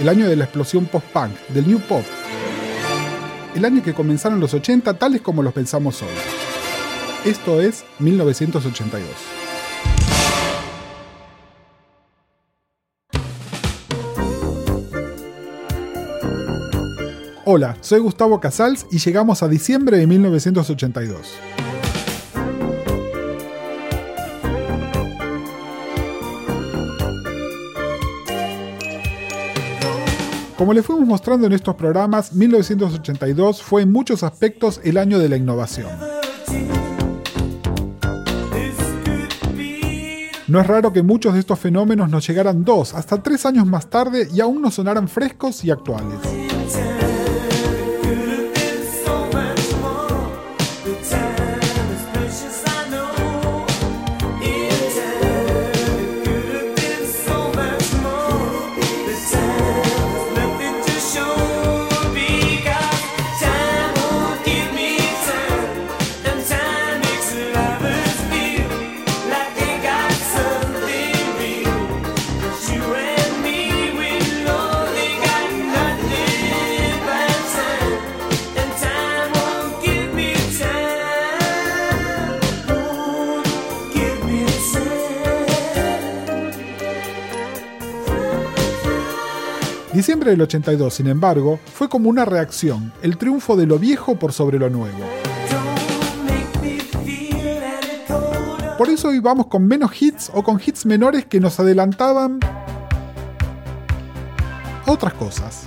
El año de la explosión post-punk, del new pop. El año que comenzaron los 80 tales como los pensamos hoy. Esto es 1982. Hola, soy Gustavo Casals y llegamos a diciembre de 1982. Como le fuimos mostrando en estos programas, 1982 fue en muchos aspectos el año de la innovación. No es raro que muchos de estos fenómenos nos llegaran dos, hasta tres años más tarde y aún nos sonaran frescos y actuales. Diciembre del 82, sin embargo, fue como una reacción, el triunfo de lo viejo por sobre lo nuevo. Por eso hoy vamos con menos hits o con hits menores que nos adelantaban a otras cosas.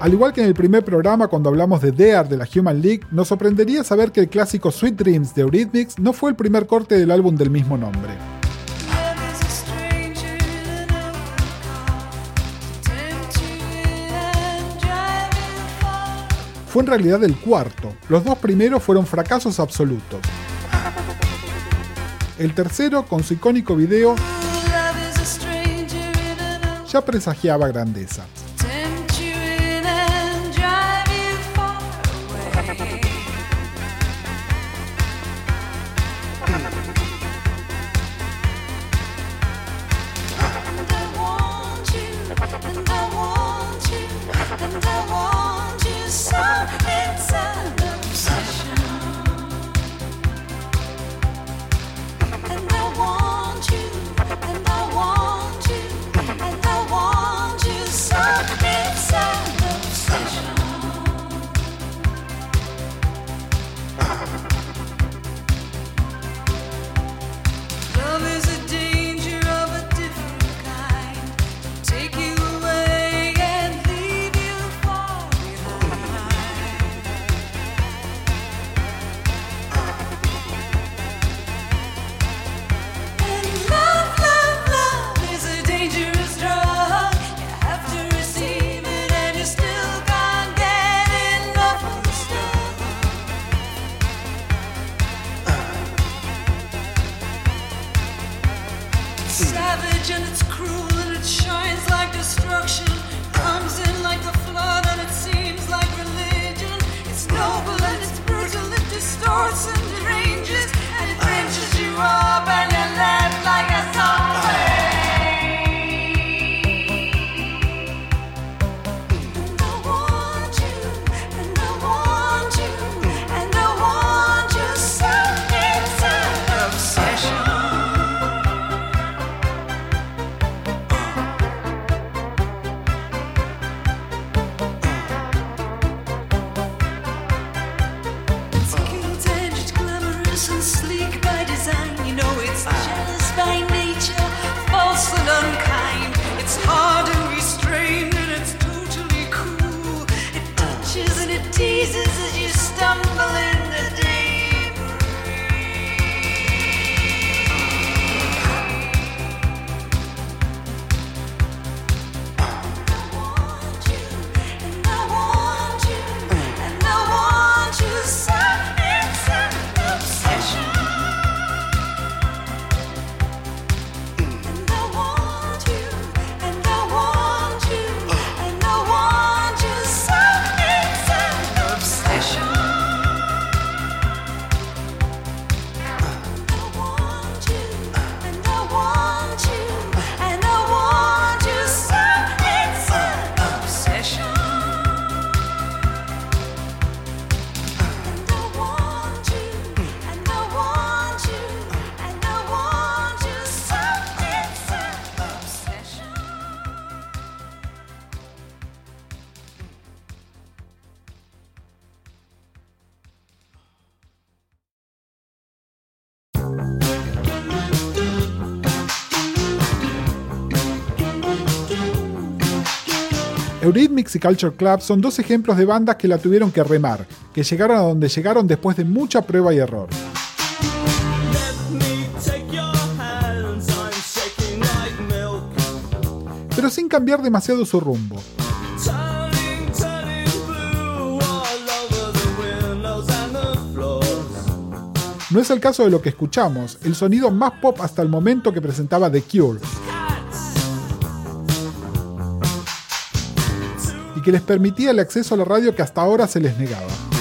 Al igual que en el primer programa cuando hablamos de Dear de la Human League, nos sorprendería saber que el clásico Sweet Dreams de Eurythmics no fue el primer corte del álbum del mismo nombre. Fue en realidad el cuarto. Los dos primeros fueron fracasos absolutos. El tercero, con su icónico video, ya presagiaba grandeza. Eurythmics y Culture Club son dos ejemplos de bandas que la tuvieron que remar, que llegaron a donde llegaron después de mucha prueba y error. Pero sin cambiar demasiado su rumbo. No es el caso de lo que escuchamos, el sonido más pop hasta el momento que presentaba The Cure. que les permitía el acceso a la radio que hasta ahora se les negaba.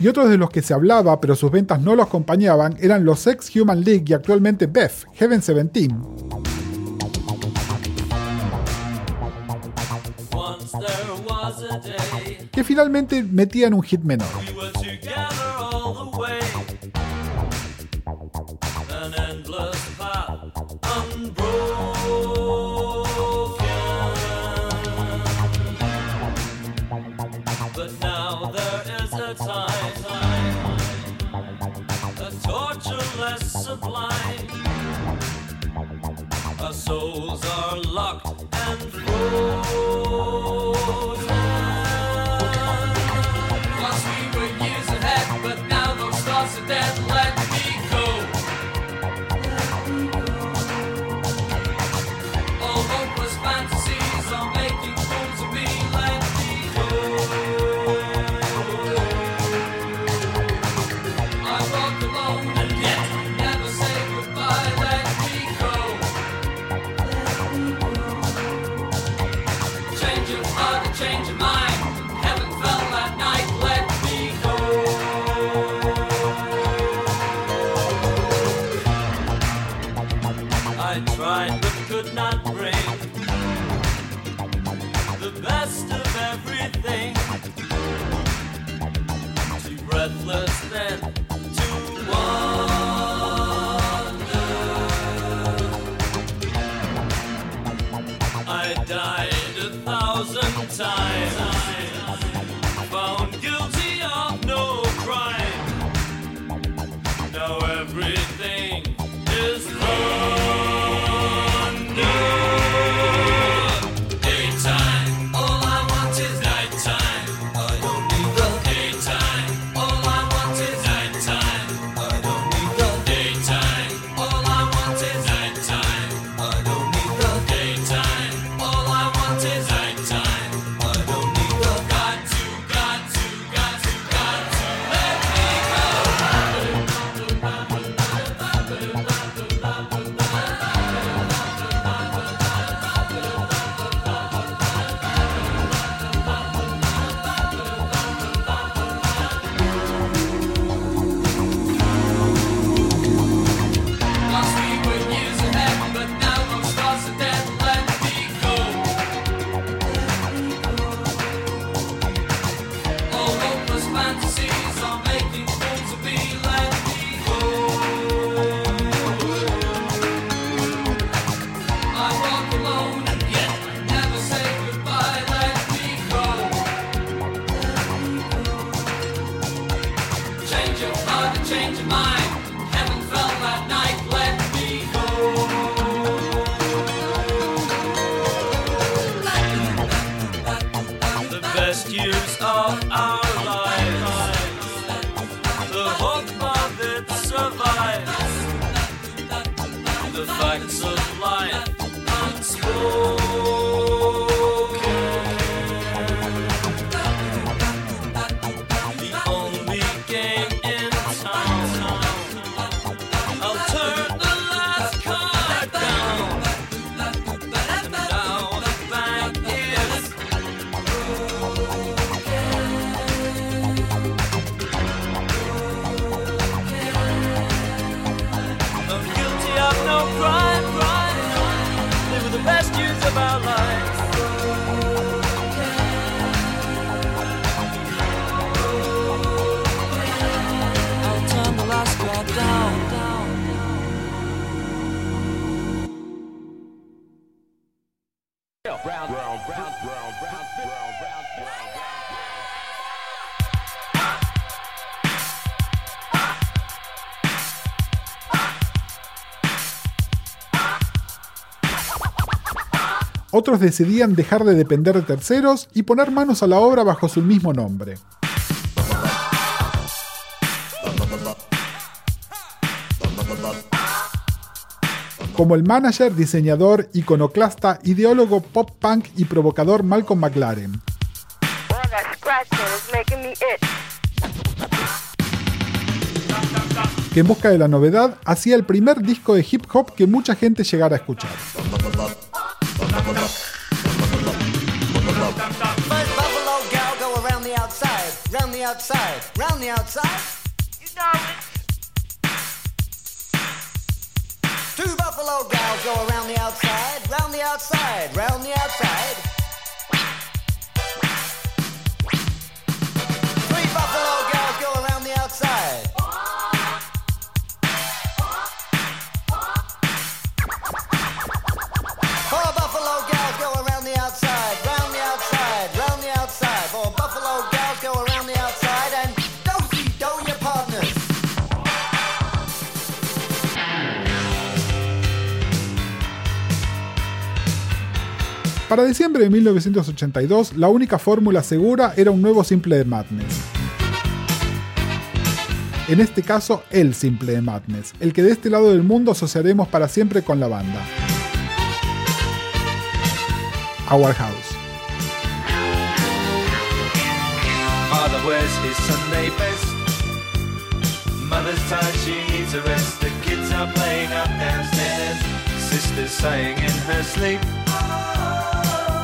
y otros de los que se hablaba pero sus ventas no lo acompañaban eran los ex Human League y actualmente Beth, Heaven 17. que finalmente metían un hit menor. life. Sports. Otros decidían dejar de depender de terceros y poner manos a la obra bajo su mismo nombre. Como el manager, diseñador, iconoclasta, ideólogo pop punk y provocador Malcolm McLaren. Que en busca de la novedad hacía el primer disco de hip hop que mucha gente llegara a escuchar. Buffalo gals go around the outside, round the outside, round the outside. Para diciembre de 1982, la única fórmula segura era un nuevo simple de Madness. En este caso, el simple de Madness, el que de este lado del mundo asociaremos para siempre con la banda. Our House. Father Sunday best. Mother's a rest. Saying in her sleep.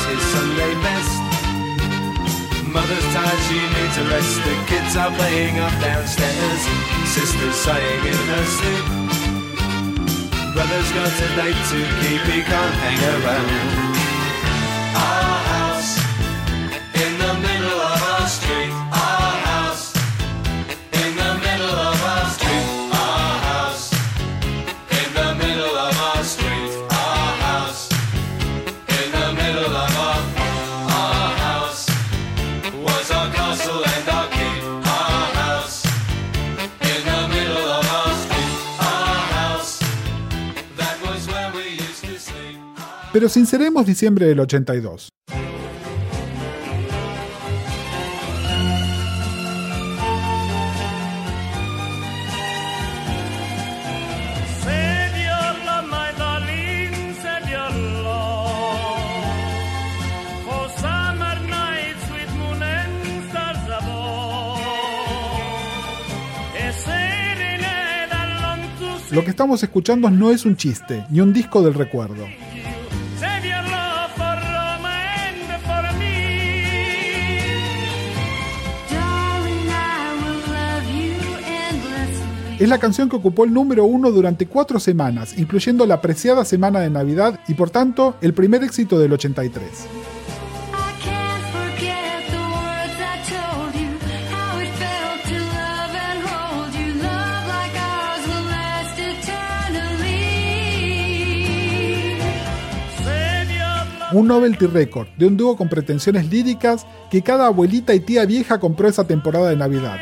Father his Sunday best. Mother's tired, she needs a rest. The kids are playing up downstairs. Sister's sighing in her sleep. Brother's got a date to keep, he can't hang around. Above. A serenade along to Lo que estamos escuchando no es un chiste, ni un disco del recuerdo. Es la canción que ocupó el número uno durante cuatro semanas, incluyendo la preciada semana de Navidad y por tanto el primer éxito del 83. un novelty record de un dúo con pretensiones líricas que cada abuelita y tía vieja compró esa temporada de Navidad.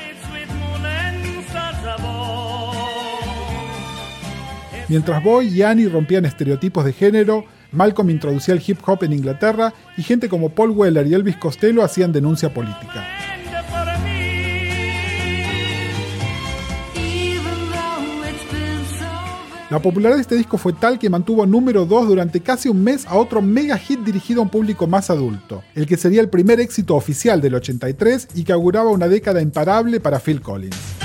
Mientras Boy y Annie rompían estereotipos de género, Malcolm introducía el hip hop en Inglaterra y gente como Paul Weller y Elvis Costello hacían denuncia política. La popularidad de este disco fue tal que mantuvo número 2 durante casi un mes a otro mega hit dirigido a un público más adulto, el que sería el primer éxito oficial del 83 y que auguraba una década imparable para Phil Collins.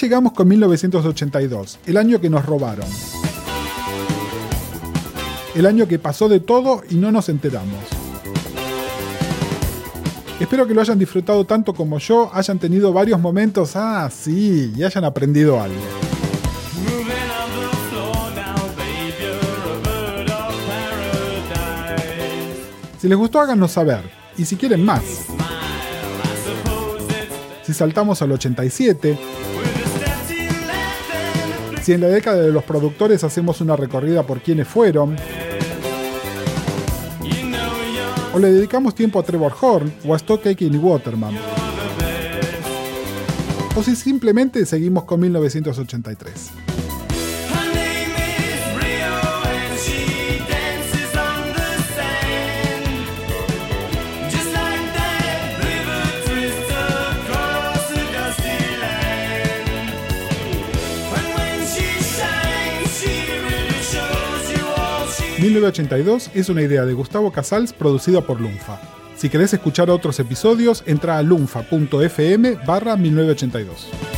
Llegamos con 1982, el año que nos robaron. El año que pasó de todo y no nos enteramos. Espero que lo hayan disfrutado tanto como yo, hayan tenido varios momentos, ah, sí, y hayan aprendido algo. Si les gustó, háganos saber. Y si quieren más. Si saltamos al 87, si en la década de los productores hacemos una recorrida por quienes fueron, o le dedicamos tiempo a Trevor Horn o a Stock Aitken y Waterman, o si simplemente seguimos con 1983. 1982 es una idea de Gustavo Casals producida por Lunfa. Si querés escuchar otros episodios, entra a lunfa.fm barra 1982.